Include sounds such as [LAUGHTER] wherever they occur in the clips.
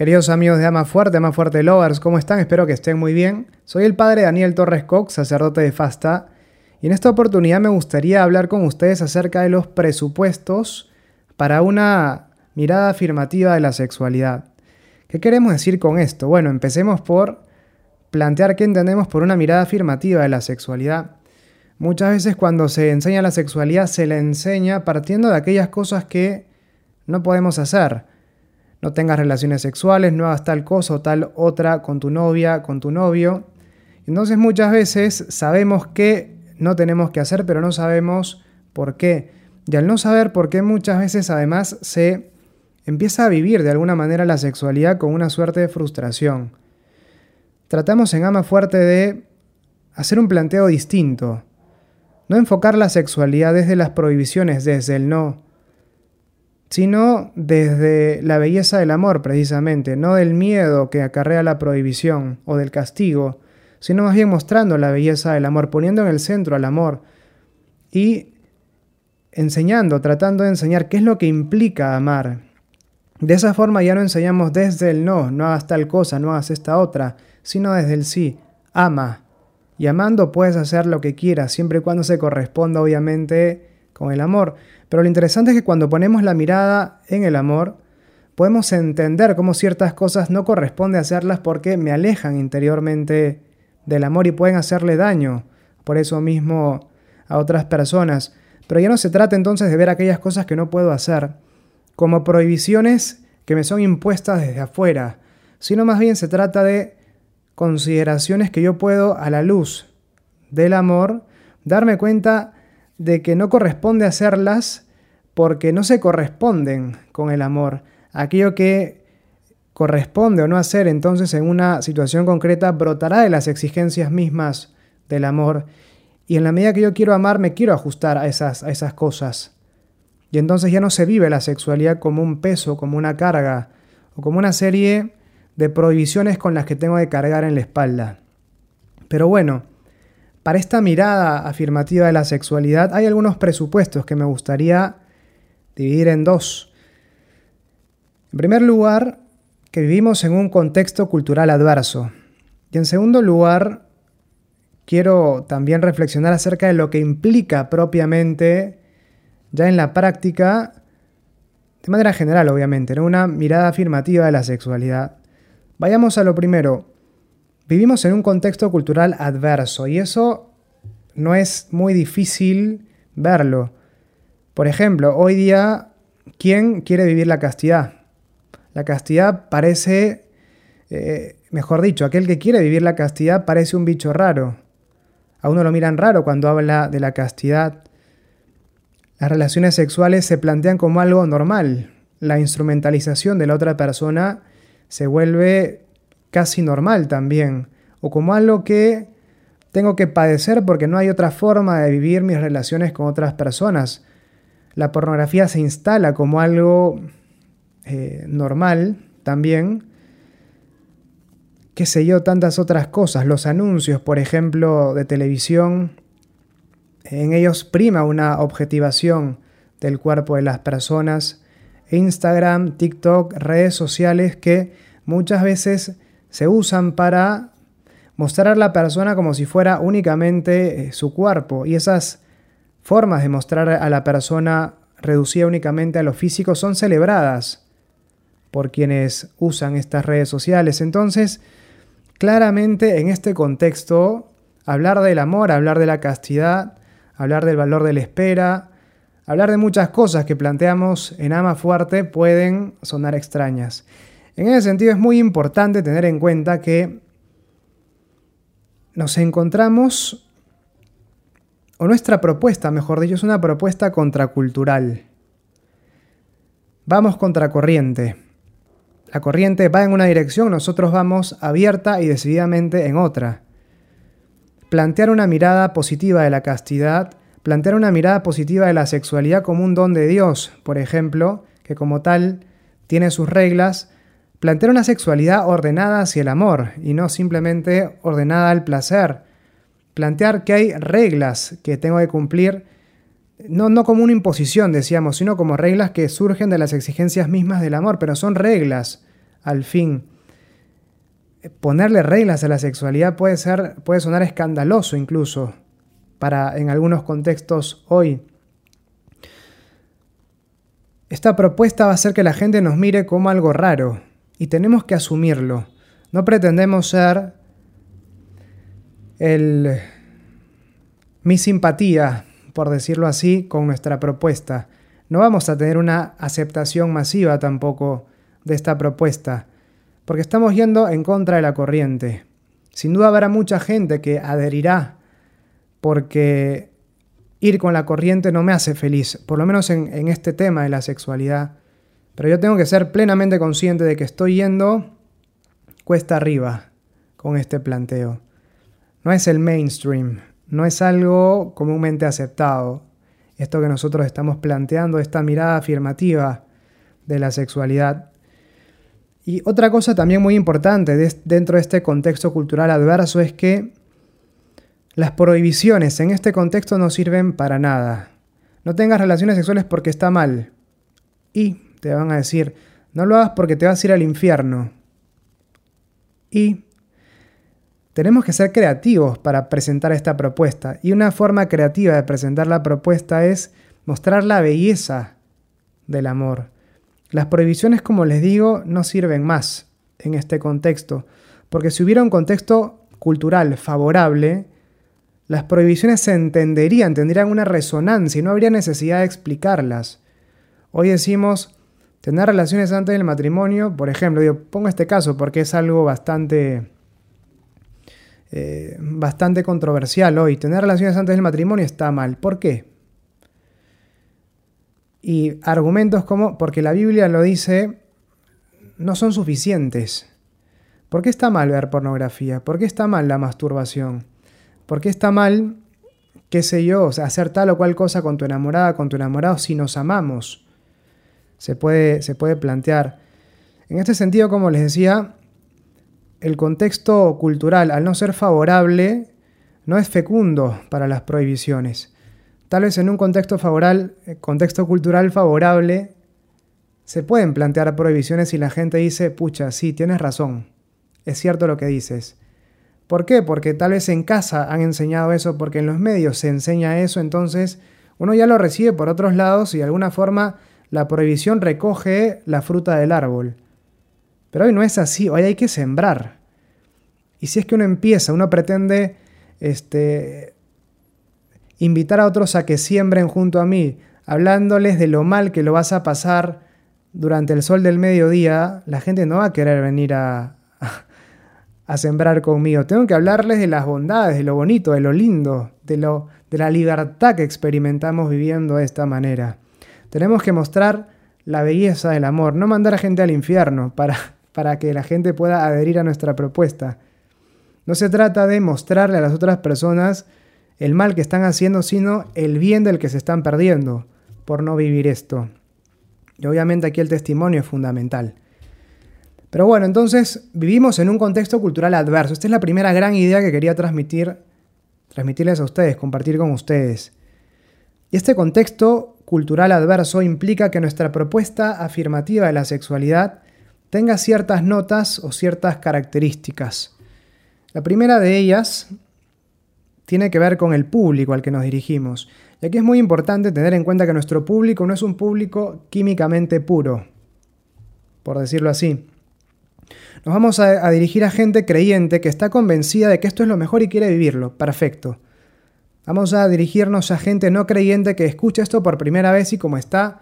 Queridos amigos de Ama Fuerte, Ama Fuerte Lovers, ¿cómo están? Espero que estén muy bien. Soy el padre Daniel Torres Cox, sacerdote de Fasta, y en esta oportunidad me gustaría hablar con ustedes acerca de los presupuestos para una mirada afirmativa de la sexualidad. ¿Qué queremos decir con esto? Bueno, empecemos por plantear qué entendemos por una mirada afirmativa de la sexualidad. Muchas veces cuando se enseña la sexualidad se le enseña partiendo de aquellas cosas que no podemos hacer no tengas relaciones sexuales, no hagas tal cosa o tal otra con tu novia, con tu novio. Entonces muchas veces sabemos que no tenemos que hacer, pero no sabemos por qué. Y al no saber por qué muchas veces además se empieza a vivir de alguna manera la sexualidad con una suerte de frustración. Tratamos en Ama Fuerte de hacer un planteo distinto. No enfocar la sexualidad desde las prohibiciones, desde el no, sino desde la belleza del amor precisamente, no del miedo que acarrea la prohibición o del castigo, sino más bien mostrando la belleza del amor, poniendo en el centro al amor y enseñando, tratando de enseñar qué es lo que implica amar. De esa forma ya no enseñamos desde el no, no hagas tal cosa, no hagas esta otra, sino desde el sí, ama. Y amando puedes hacer lo que quieras, siempre y cuando se corresponda obviamente con el amor. Pero lo interesante es que cuando ponemos la mirada en el amor, podemos entender cómo ciertas cosas no corresponde hacerlas porque me alejan interiormente del amor y pueden hacerle daño, por eso mismo, a otras personas. Pero ya no se trata entonces de ver aquellas cosas que no puedo hacer como prohibiciones que me son impuestas desde afuera, sino más bien se trata de consideraciones que yo puedo a la luz del amor darme cuenta de que no corresponde hacerlas porque no se corresponden con el amor. Aquello que corresponde o no hacer entonces en una situación concreta brotará de las exigencias mismas del amor. Y en la medida que yo quiero amar, me quiero ajustar a esas, a esas cosas. Y entonces ya no se vive la sexualidad como un peso, como una carga, o como una serie de prohibiciones con las que tengo que cargar en la espalda. Pero bueno, para esta mirada afirmativa de la sexualidad hay algunos presupuestos que me gustaría dividir en dos. En primer lugar, que vivimos en un contexto cultural adverso. Y en segundo lugar, quiero también reflexionar acerca de lo que implica propiamente, ya en la práctica, de manera general obviamente, una mirada afirmativa de la sexualidad. Vayamos a lo primero. Vivimos en un contexto cultural adverso y eso no es muy difícil verlo. Por ejemplo, hoy día, ¿quién quiere vivir la castidad? La castidad parece, eh, mejor dicho, aquel que quiere vivir la castidad parece un bicho raro. A uno lo miran raro cuando habla de la castidad. Las relaciones sexuales se plantean como algo normal. La instrumentalización de la otra persona se vuelve casi normal también, o como algo que tengo que padecer porque no hay otra forma de vivir mis relaciones con otras personas. La pornografía se instala como algo eh, normal también. Qué sé yo, tantas otras cosas. Los anuncios, por ejemplo, de televisión, en ellos prima una objetivación del cuerpo de las personas. Instagram, TikTok, redes sociales que muchas veces se usan para mostrar a la persona como si fuera únicamente eh, su cuerpo. Y esas formas de mostrar a la persona reducida únicamente a lo físico son celebradas por quienes usan estas redes sociales. Entonces, claramente en este contexto, hablar del amor, hablar de la castidad, hablar del valor de la espera, hablar de muchas cosas que planteamos en Ama Fuerte pueden sonar extrañas. En ese sentido es muy importante tener en cuenta que nos encontramos, o nuestra propuesta, mejor dicho, es una propuesta contracultural. Vamos contracorriente. La corriente va en una dirección, nosotros vamos abierta y decididamente en otra. Plantear una mirada positiva de la castidad, plantear una mirada positiva de la sexualidad como un don de Dios, por ejemplo, que como tal tiene sus reglas, Plantear una sexualidad ordenada hacia el amor y no simplemente ordenada al placer. Plantear que hay reglas que tengo que cumplir, no, no como una imposición, decíamos, sino como reglas que surgen de las exigencias mismas del amor, pero son reglas. al fin. Ponerle reglas a la sexualidad puede, ser, puede sonar escandaloso incluso para en algunos contextos hoy. Esta propuesta va a hacer que la gente nos mire como algo raro y tenemos que asumirlo. No pretendemos ser el mi simpatía, por decirlo así, con nuestra propuesta. No vamos a tener una aceptación masiva tampoco de esta propuesta, porque estamos yendo en contra de la corriente. Sin duda habrá mucha gente que adherirá porque ir con la corriente no me hace feliz, por lo menos en, este tema de la sexualidad. Pero yo tengo que ser plenamente consciente de que estoy yendo cuesta arriba con este planteo. No es el mainstream, no es algo comúnmente aceptado. Esto que nosotros estamos planteando, esta mirada afirmativa de la sexualidad. Y otra cosa también muy importante dentro de este contexto cultural adverso es que las prohibiciones en este contexto no sirven para nada. No tengas relaciones sexuales porque está mal. Y te van a decir, no lo hagas porque te vas a ir al infierno. Y tenemos que ser creativos para presentar esta propuesta. Y una forma creativa de presentar la propuesta es mostrar la belleza del amor. Las prohibiciones, como les digo, no sirven más en este contexto, porque si hubiera un contexto cultural favorable, las prohibiciones se entenderían, tendrían una resonancia y no habría necesidad de explicarlas. Hoy decimos tener relaciones antes del matrimonio, por ejemplo, yo pongo este caso porque es algo bastante, eh, bastante controversial hoy. Tener relaciones antes del matrimonio está mal. ¿Por qué? Y argumentos como, porque la Biblia lo dice, no son suficientes. ¿Por qué está mal ver pornografía? ¿Por qué está mal la masturbación? ¿Por qué está mal, qué sé yo, hacer tal o cual cosa con tu enamorada, con tu enamorado si nos amamos? Se puede, se puede plantear. En este sentido, como les decía, el contexto cultural, al no ser favorable, no es fecundo para las prohibiciones. Tal vez en un contexto, favorable, eh, contexto cultural favorable se pueden plantear prohibiciones y la gente dice, pucha, sí, tienes razón, es cierto lo que dices. ¿Por qué? Porque tal vez en casa han enseñado eso, porque en los medios se enseña eso, entonces uno ya lo recibe por otros lados y de alguna forma la prohibición recoge la fruta del árbol. Pero hoy no es así, hoy hay que sembrar. Y si es que uno empieza, uno pretende este, invitar a otros a que siembren junto a mí, hablándoles de lo mal que lo vas a pasar durante el sol del mediodía, la gente no va a querer venir a, a sembrar conmigo. Tengo que hablarles de las bondades, de lo bonito, de lo lindo, de, lo, de la libertad que experimentamos viviendo de esta manera. Tenemos que mostrar la belleza del amor, no mandar a gente al infierno para, [LAUGHS] para que la gente pueda adherir a nuestra propuesta. No se trata de mostrarle a las otras personas el mal que están haciendo, sino el bien del que se están perdiendo por no vivir esto. Y obviamente aquí el testimonio es fundamental. Pero bueno, entonces vivimos en un contexto cultural adverso. Esta es la primera gran idea que quería transmitir, transmitirles a ustedes, compartir con ustedes. Y este contexto cultural adverso implica que nuestra propuesta afirmativa de la sexualidad tenga ciertas notas o ciertas características. La primera de ellas tiene que ver con el público al que nos dirigimos. Y aquí es muy importante tener en cuenta que nuestro público no es un público químicamente puro, por decirlo así. Nos vamos a, dirigir a gente creyente que está convencida de que esto es lo mejor y quiere vivirlo. Perfecto. Vamos a dirigirnos a gente no creyente que escucha esto por primera vez y como está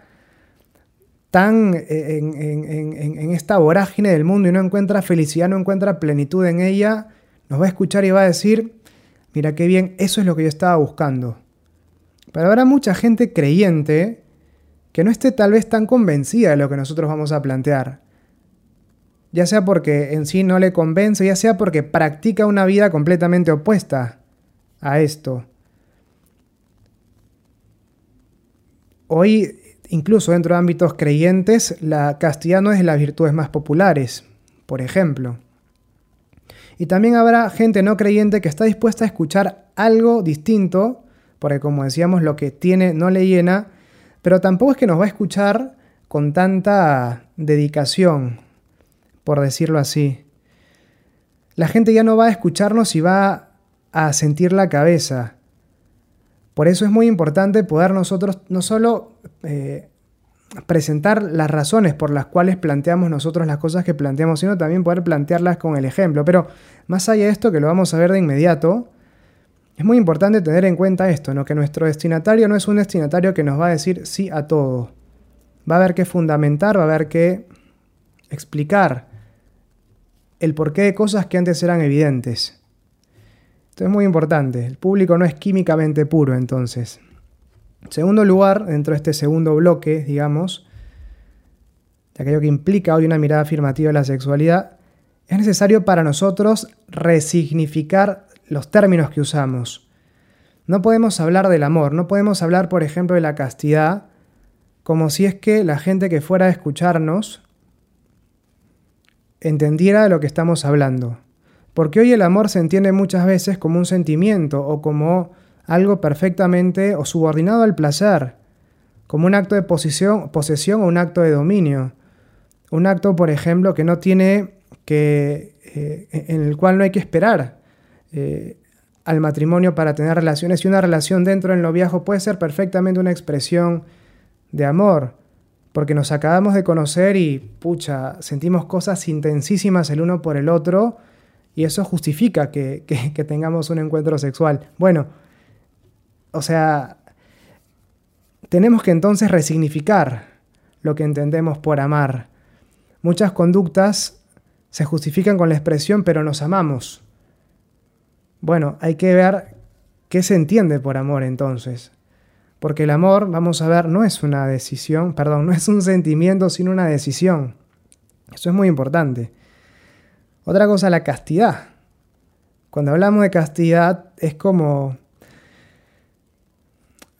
tan eh, en, esta vorágine del mundo y no encuentra felicidad, no encuentra plenitud en ella, nos va a escuchar y va a decir, mira qué bien, eso es lo que yo estaba buscando. Pero habrá mucha gente creyente que no esté tal vez tan convencida de lo que nosotros vamos a plantear ya sea porque en sí no le convence, ya sea porque practica una vida completamente opuesta a esto. Hoy, incluso dentro de ámbitos creyentes, la castidad no es de las virtudes más populares, por ejemplo. Y también habrá gente no creyente que está dispuesta a escuchar algo distinto, porque como decíamos, lo que tiene no le llena, pero tampoco es que nos va a escuchar con tanta dedicación por decirlo así. La gente ya no va a escucharnos y va a sentir la cabeza. Por eso es muy importante poder nosotros no solo eh, presentar las razones por las cuales planteamos nosotros las cosas que planteamos, sino también poder plantearlas con el ejemplo. Pero más allá de esto, que lo vamos a ver de inmediato, es muy importante tener en cuenta esto, ¿no? que nuestro destinatario no es un destinatario que nos va a decir sí a todo. Va a haber que fundamentar, va a haber que explicar el porqué de cosas que antes eran evidentes. Esto es muy importante. El público no es químicamente puro, entonces. Segundo lugar, dentro de este segundo bloque, digamos, de aquello que implica hoy una mirada afirmativa de la sexualidad, es necesario para nosotros resignificar los términos que usamos. No podemos hablar del amor, no podemos hablar, por ejemplo, de la castidad, como si es que la gente que fuera a escucharnos entendiera de lo que estamos hablando. Porque hoy el amor se entiende muchas veces como un sentimiento o como algo perfectamente o subordinado al placer, como un acto de posesión, o un acto de dominio. Un acto, por ejemplo, que no tiene que. Eh, en el cual no hay que esperar eh, al matrimonio para tener relaciones. Y una relación dentro del noviazgo puede ser perfectamente una expresión de amor, porque nos acabamos de conocer y, pucha, sentimos cosas intensísimas el uno por el otro, y eso justifica que tengamos un encuentro sexual. Bueno, o sea, tenemos que entonces resignificar lo que entendemos por amar. Muchas conductas se justifican con la expresión pero nos amamos. Bueno, hay que ver qué se entiende por amor entonces. Porque el amor, vamos a ver, no es una decisión, perdón, no es un sentimiento, sino una decisión. Eso es muy importante. Otra cosa, la castidad. Cuando hablamos de castidad es como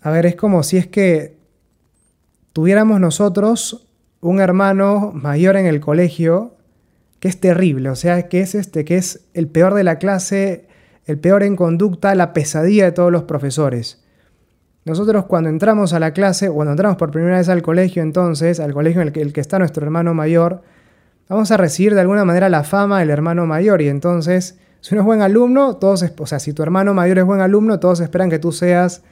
a ver, es como si es que tuviéramos nosotros un hermano mayor en el colegio que es terrible, o sea, que es este, que es el peor de la clase, el peor en conducta, la pesadilla de todos los profesores. Nosotros cuando entramos a la clase, cuando entramos por primera vez al colegio, entonces, al colegio en el que, el que está nuestro hermano mayor, vamos a recibir de alguna manera la fama del hermano mayor y entonces, si uno es buen alumno, todos, o sea, si tu hermano mayor es buen alumno, todos esperan que tú seas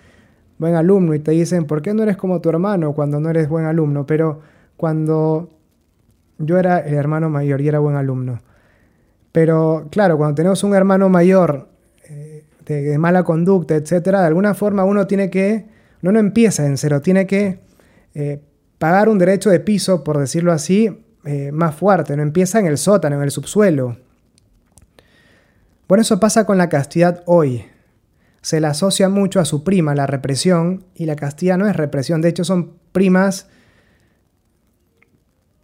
buen alumno y te dicen, ¿por qué no eres como tu hermano cuando no eres buen alumno? Pero cuando yo era el hermano mayor y era buen alumno. Pero claro, cuando tenemos un hermano mayor eh, de, mala conducta, etcétera, de alguna forma uno tiene que, no, no empieza en cero, tiene que eh, pagar un derecho de piso, por decirlo así, eh, más fuerte, no empieza en el sótano, en el subsuelo. Bueno, eso pasa con la castidad hoy se la asocia mucho a su prima, la represión, y la castilla no es represión, de hecho son primas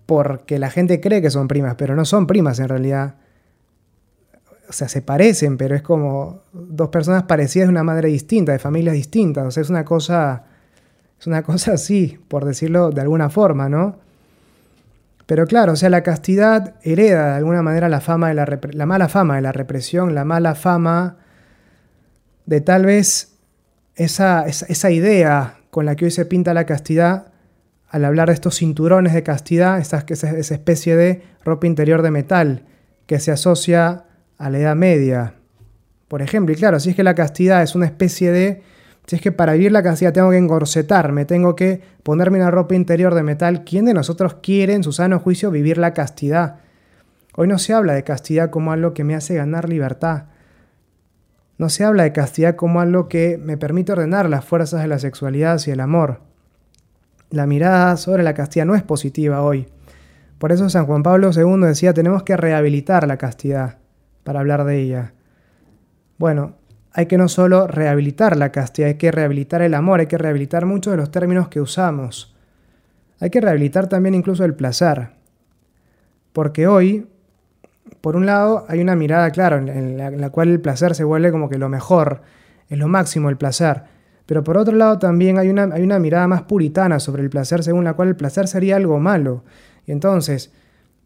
porque la gente cree que son primas, pero no son primas en realidad. O sea, se parecen, pero es como dos personas parecidas de una madre distinta, de familias distintas. O sea, es una cosa, es una cosa así, por decirlo de alguna forma, ¿no? Pero claro, o sea, la castidad hereda de alguna manera la, fama de la, la mala fama de la represión, la mala fama de tal vez esa, esa, idea con la que hoy se pinta la castidad, al hablar de estos cinturones de castidad, esa, esa especie de ropa interior de metal que se asocia a la Edad Media. Por ejemplo, y claro, si es que la castidad es una especie de... Si es que para vivir la castidad tengo que engorcetarme, tengo que ponerme una ropa interior de metal, ¿quién de nosotros quiere en su sano juicio vivir la castidad? Hoy no se habla de castidad como algo que me hace ganar libertad. No se habla de castidad como algo que me permite ordenar las fuerzas de la sexualidad y el amor. La mirada sobre la castidad no es positiva hoy. Por eso San Juan Pablo II decía tenemos que rehabilitar la castidad para hablar de ella. Bueno, hay que no solo rehabilitar la castidad, hay que rehabilitar el amor, hay que rehabilitar muchos de los términos que usamos. Hay que rehabilitar también incluso el placer. Porque hoy por un lado, hay una mirada, claro, en la, cual el placer se vuelve como que lo mejor, es lo máximo el placer. Pero por otro lado, también hay una, hay una mirada más puritana sobre el placer, según la cual el placer sería algo malo. Y entonces,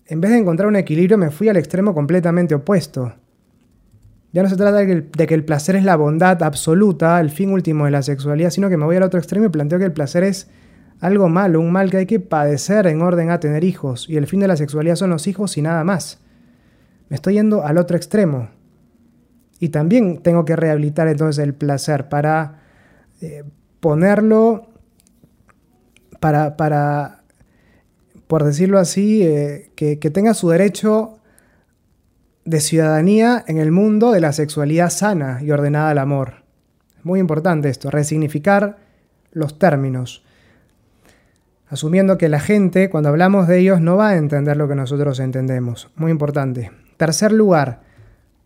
en vez de encontrar un equilibrio, me fui al extremo completamente opuesto. Ya no se trata de que, el, placer es la bondad absoluta, el fin último de la sexualidad, sino que me voy al otro extremo y planteo que el placer es algo malo, un mal que hay que padecer en orden a tener hijos, y el fin de la sexualidad son los hijos y nada más. Me estoy yendo al otro extremo. Y también tengo que rehabilitar entonces el placer para eh, ponerlo, para, para, por decirlo así, eh, que tenga su derecho de ciudadanía en el mundo de la sexualidad sana y ordenada al amor. Muy importante esto, resignificar los términos asumiendo que la gente, cuando hablamos de ellos, no va a entender lo que nosotros entendemos. Muy importante. Tercer lugar,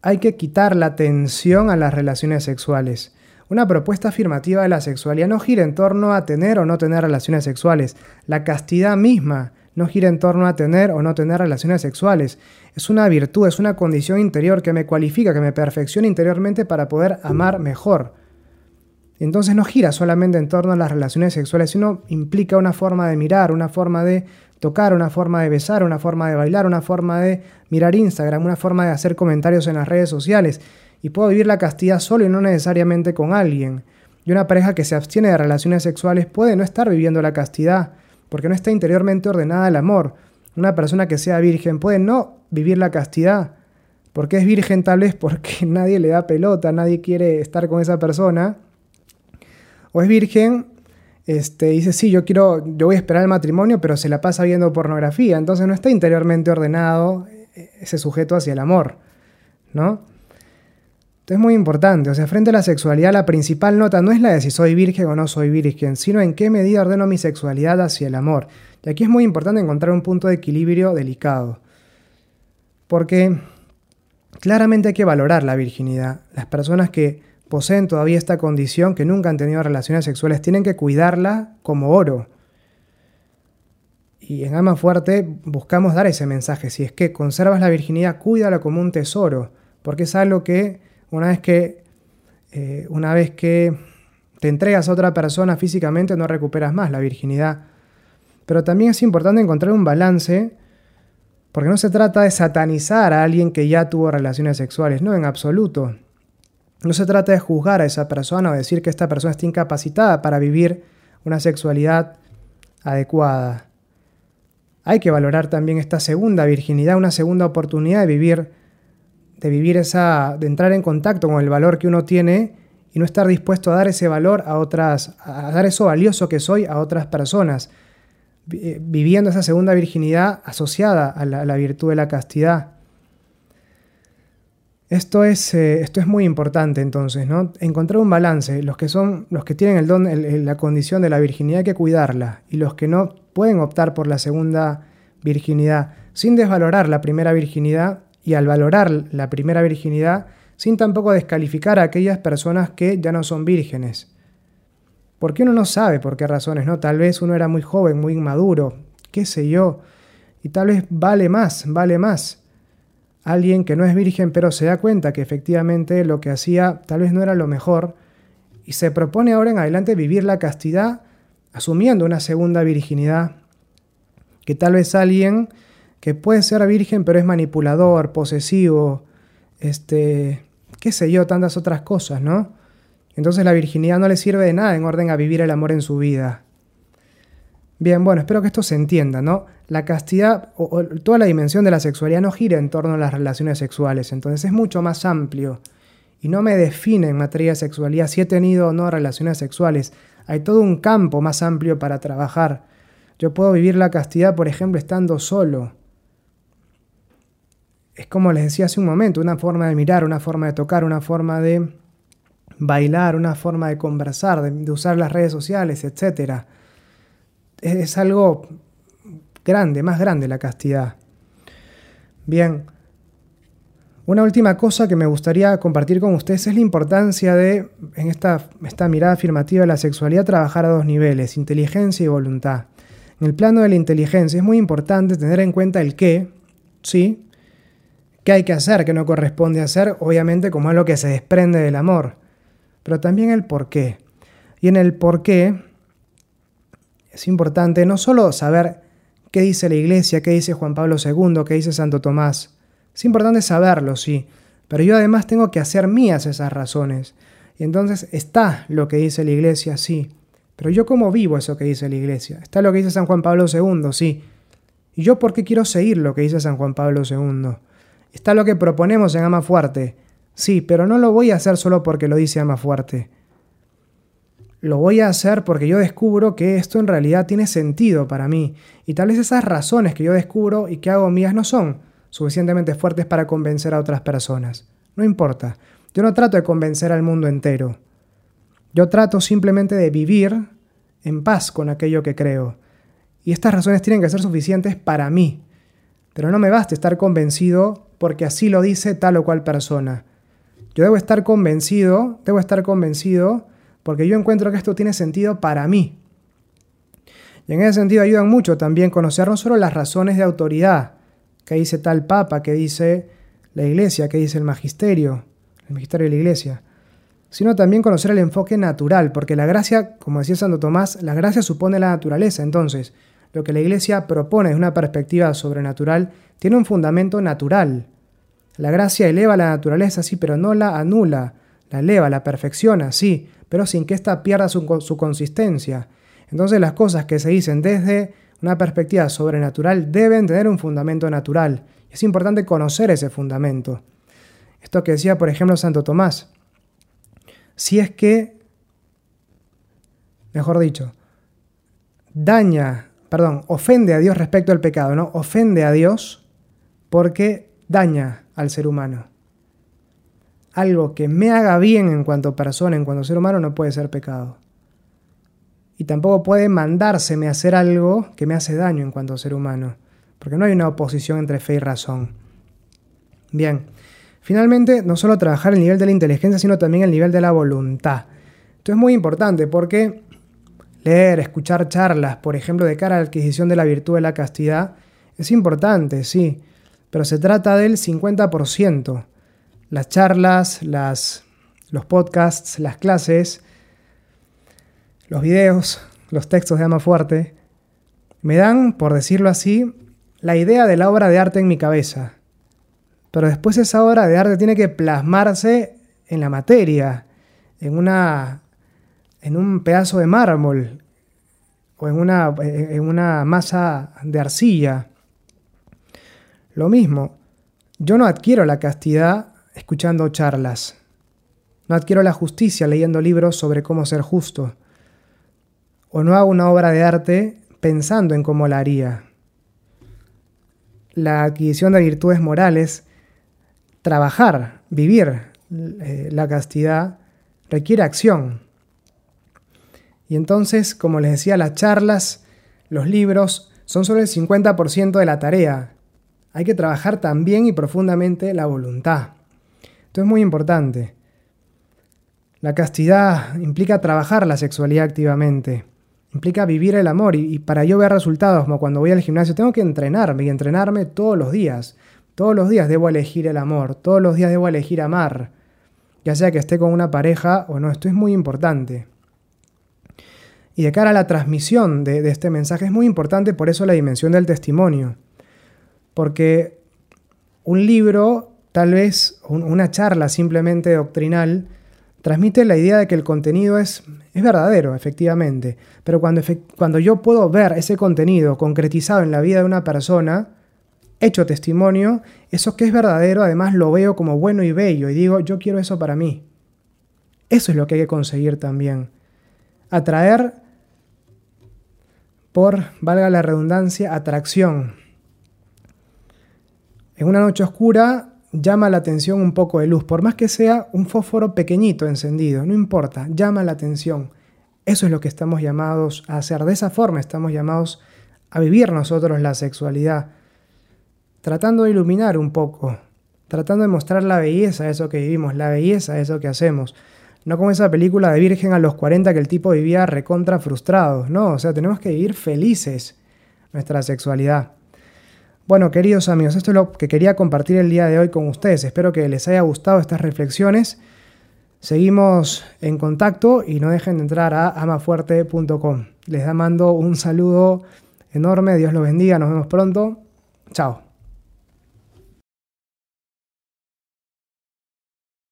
hay que quitar la tensión a las relaciones sexuales. Una propuesta afirmativa de la sexualidad no gira en torno a tener o no tener relaciones sexuales. La castidad misma no gira en torno a tener o no tener relaciones sexuales. Es una virtud, es una condición interior que me cualifica, que me perfecciona interiormente para poder amar mejor. Entonces no gira solamente en torno a las relaciones sexuales, sino implica una forma de mirar, una forma de tocar, una forma de besar, una forma de bailar, una forma de mirar Instagram, una forma de hacer comentarios en las redes sociales. Y puedo vivir la castidad solo y no necesariamente con alguien. Y una pareja que se abstiene de relaciones sexuales puede no estar viviendo la castidad, porque no está interiormente ordenada el amor. Una persona que sea virgen puede no vivir la castidad, porque es virgen tal vez porque [LAUGHS] nadie le da pelota, nadie quiere estar con esa persona o es virgen, este, dice, sí, yo quiero, yo voy a esperar el matrimonio, pero se la pasa viendo pornografía, entonces no está interiormente ordenado eh, ese sujeto hacia el amor, ¿no? Es muy importante, o sea, frente a la sexualidad, la principal nota no es la de si soy virgen o no soy virgen, sino en qué medida ordeno mi sexualidad hacia el amor. Y aquí es muy importante encontrar un punto de equilibrio delicado, porque claramente hay que valorar la virginidad. Las personas que poseen todavía esta condición, que nunca han tenido relaciones sexuales, tienen que cuidarla como oro. Y en Ama Fuerte buscamos dar ese mensaje. Si es que conservas la virginidad, cuídala como un tesoro, porque es algo que una vez que, eh, una vez que te entregas a otra persona físicamente no recuperas más la virginidad. Pero también es importante encontrar un balance, porque no se trata de satanizar a alguien que ya tuvo relaciones sexuales, no, en absoluto. No se trata de juzgar a esa persona o decir que esta persona está incapacitada para vivir una sexualidad adecuada. Hay que valorar también esta segunda virginidad, una segunda oportunidad de vivir, de vivir esa, de entrar en contacto con el valor que uno tiene y no estar dispuesto a dar ese valor a otras, a dar eso valioso que soy a otras personas, eh, viviendo esa segunda virginidad asociada a la, virtud de la castidad. Esto es, eh, esto es muy importante entonces, ¿no? Encontrar un balance. Los que son, los que tienen el don, la condición de la virginidad hay que cuidarla. Y los que no pueden optar por la segunda virginidad sin desvalorar la primera virginidad y al valorar la primera virginidad sin tampoco descalificar a aquellas personas que ya no son vírgenes. Porque uno no sabe por qué razones, ¿no? Tal vez uno era muy joven, muy inmaduro, qué sé yo, y tal vez vale más, vale más alguien que no es virgen pero se da cuenta que efectivamente lo que hacía tal vez no era lo mejor y se propone ahora en adelante vivir la castidad asumiendo una segunda virginidad, que tal vez alguien que puede ser virgen pero es manipulador, posesivo, este, qué sé yo, tantas otras cosas, ¿no? Entonces la virginidad no le sirve de nada en orden a vivir el amor en su vida. Bien, bueno, espero que esto se entienda, ¿no? La castidad o, toda la dimensión de la sexualidad no gira en torno a las relaciones sexuales, entonces es mucho más amplio y no me define en materia de sexualidad si he tenido o no relaciones sexuales. Hay todo un campo más amplio para trabajar. Yo puedo vivir la castidad, por ejemplo, estando solo. Es como les decía hace un momento, una forma de mirar, una forma de tocar, una forma de bailar, una forma de conversar, de, usar las redes sociales, etcétera es algo grande, más grande la castidad. Bien, una última cosa que me gustaría compartir con ustedes es la importancia de, en esta, esta mirada afirmativa de la sexualidad, trabajar a dos niveles, inteligencia y voluntad. En el plano de la inteligencia es muy importante tener en cuenta el qué, ¿sí? ¿Qué hay que hacer, qué no corresponde hacer? Obviamente como es lo que se desprende del amor, pero también el por qué. Y en el por qué es importante no solo saber qué dice la iglesia, qué dice Juan Pablo II, qué dice Santo Tomás. Es importante saberlo, sí, pero yo además tengo que hacer mías esas razones. Y entonces está lo que dice la iglesia, sí, Pero yo cómo vivo eso que dice la iglesia. Está lo que dice San Juan Pablo II, sí. ¿Y yo por qué quiero seguir lo que dice San Juan Pablo II? Está lo que proponemos en Ama Fuerte. Sí, pero no lo voy a hacer solo porque lo dice Ama Fuerte. Lo voy a hacer porque yo descubro que esto en realidad tiene sentido para mí. Y tal vez esas razones que yo descubro y que hago mías no son suficientemente fuertes para convencer a otras personas. No importa. Yo no trato de convencer al mundo entero. Yo trato simplemente de vivir en paz con aquello que creo. Y estas razones tienen que ser suficientes para mí. Pero no me basta estar convencido porque así lo dice tal o cual persona. Yo debo estar convencido, debo estar convencido porque yo encuentro que esto tiene sentido para mí. Y en ese sentido ayudan mucho también conocer no solo las razones de autoridad, que dice tal papa, que dice la iglesia, que dice el magisterio, el magisterio de la iglesia, sino también conocer el enfoque natural, porque la gracia, como decía Santo Tomás, la gracia supone la naturaleza. Entonces, lo que la iglesia propone desde una perspectiva sobrenatural tiene un fundamento natural. La gracia eleva la naturaleza, sí, pero no la anula, la eleva, la perfecciona, sí, pero sin que ésta pierda su, su consistencia. Entonces las cosas que se dicen desde una perspectiva sobrenatural deben tener un fundamento natural. Es importante conocer ese fundamento. Esto que decía, por ejemplo, Santo Tomás si es que, mejor dicho, daña, perdón, ofende a Dios respecto al pecado, ¿no? Ofende a Dios porque daña al ser humano. Algo que me haga bien en cuanto persona, en cuanto ser humano, no puede ser pecado. Y tampoco puede mandárseme a hacer algo que me hace daño en cuanto ser humano, porque no hay una oposición entre fe y razón. Bien, Finalmente, no solo trabajar el nivel de la inteligencia, sino también el nivel de la voluntad. Esto es muy importante porque leer, escuchar charlas, por ejemplo, de cara a la adquisición de la virtud de la castidad, es importante, sí, pero se trata del 50%. Las charlas, las, los podcasts, las clases, los videos, los textos de Ama Fuerte, me dan, por decirlo así, la idea de la obra de arte en mi cabeza. Pero después esa obra de arte tiene que plasmarse en la materia, en, una, en un pedazo de mármol o en una, en una masa de arcilla. Lo mismo, yo no adquiero la castidad escuchando charlas. No adquiero la justicia leyendo libros sobre cómo ser justo. O no hago una obra de arte pensando en cómo la haría. La adquisición de virtudes morales trabajar, vivir eh, la castidad requiere acción. Y entonces, como les decía, las charlas, los libros, son solo el 50% de la tarea. Hay que trabajar también y profundamente la voluntad. Esto es muy importante. La castidad implica trabajar la sexualidad activamente, implica vivir el amor y, y, para yo ver resultados, como cuando voy al gimnasio, tengo que entrenarme y entrenarme todos los días. Todos los días debo elegir el amor, todos los días debo elegir amar, ya sea que esté con una pareja o no, esto es muy importante. Y de cara a la transmisión de, este mensaje es muy importante por eso la dimensión del testimonio, porque un libro, tal vez una charla simplemente doctrinal, transmite la idea de que el contenido es, es verdadero, efectivamente, pero cuando, cuando yo puedo ver ese contenido concretizado en la vida de una persona, hecho testimonio, eso que es verdadero, además lo veo como bueno y bello y digo, yo quiero eso para mí. Eso es lo que hay que conseguir también. Atraer por, valga la redundancia, atracción. En una noche oscura llama la atención un poco de luz, por más que sea un fósforo pequeñito encendido, no importa, llama la atención. Eso es lo que estamos llamados a hacer. De esa forma estamos llamados a vivir nosotros la sexualidad tratando de iluminar un poco, tratando de mostrar la belleza de eso que vivimos, la belleza de eso que hacemos. No como esa película de Virgen a los 40 que el tipo vivía recontra frustrado, no, o sea, tenemos que vivir felices nuestra sexualidad. Bueno, queridos amigos, esto es lo que quería compartir el día de hoy con ustedes. Espero que les haya gustado estas reflexiones. Seguimos en contacto y no dejen de entrar a amafuerte.com. Les mando un saludo enorme, Dios los bendiga, nos vemos pronto. Chao.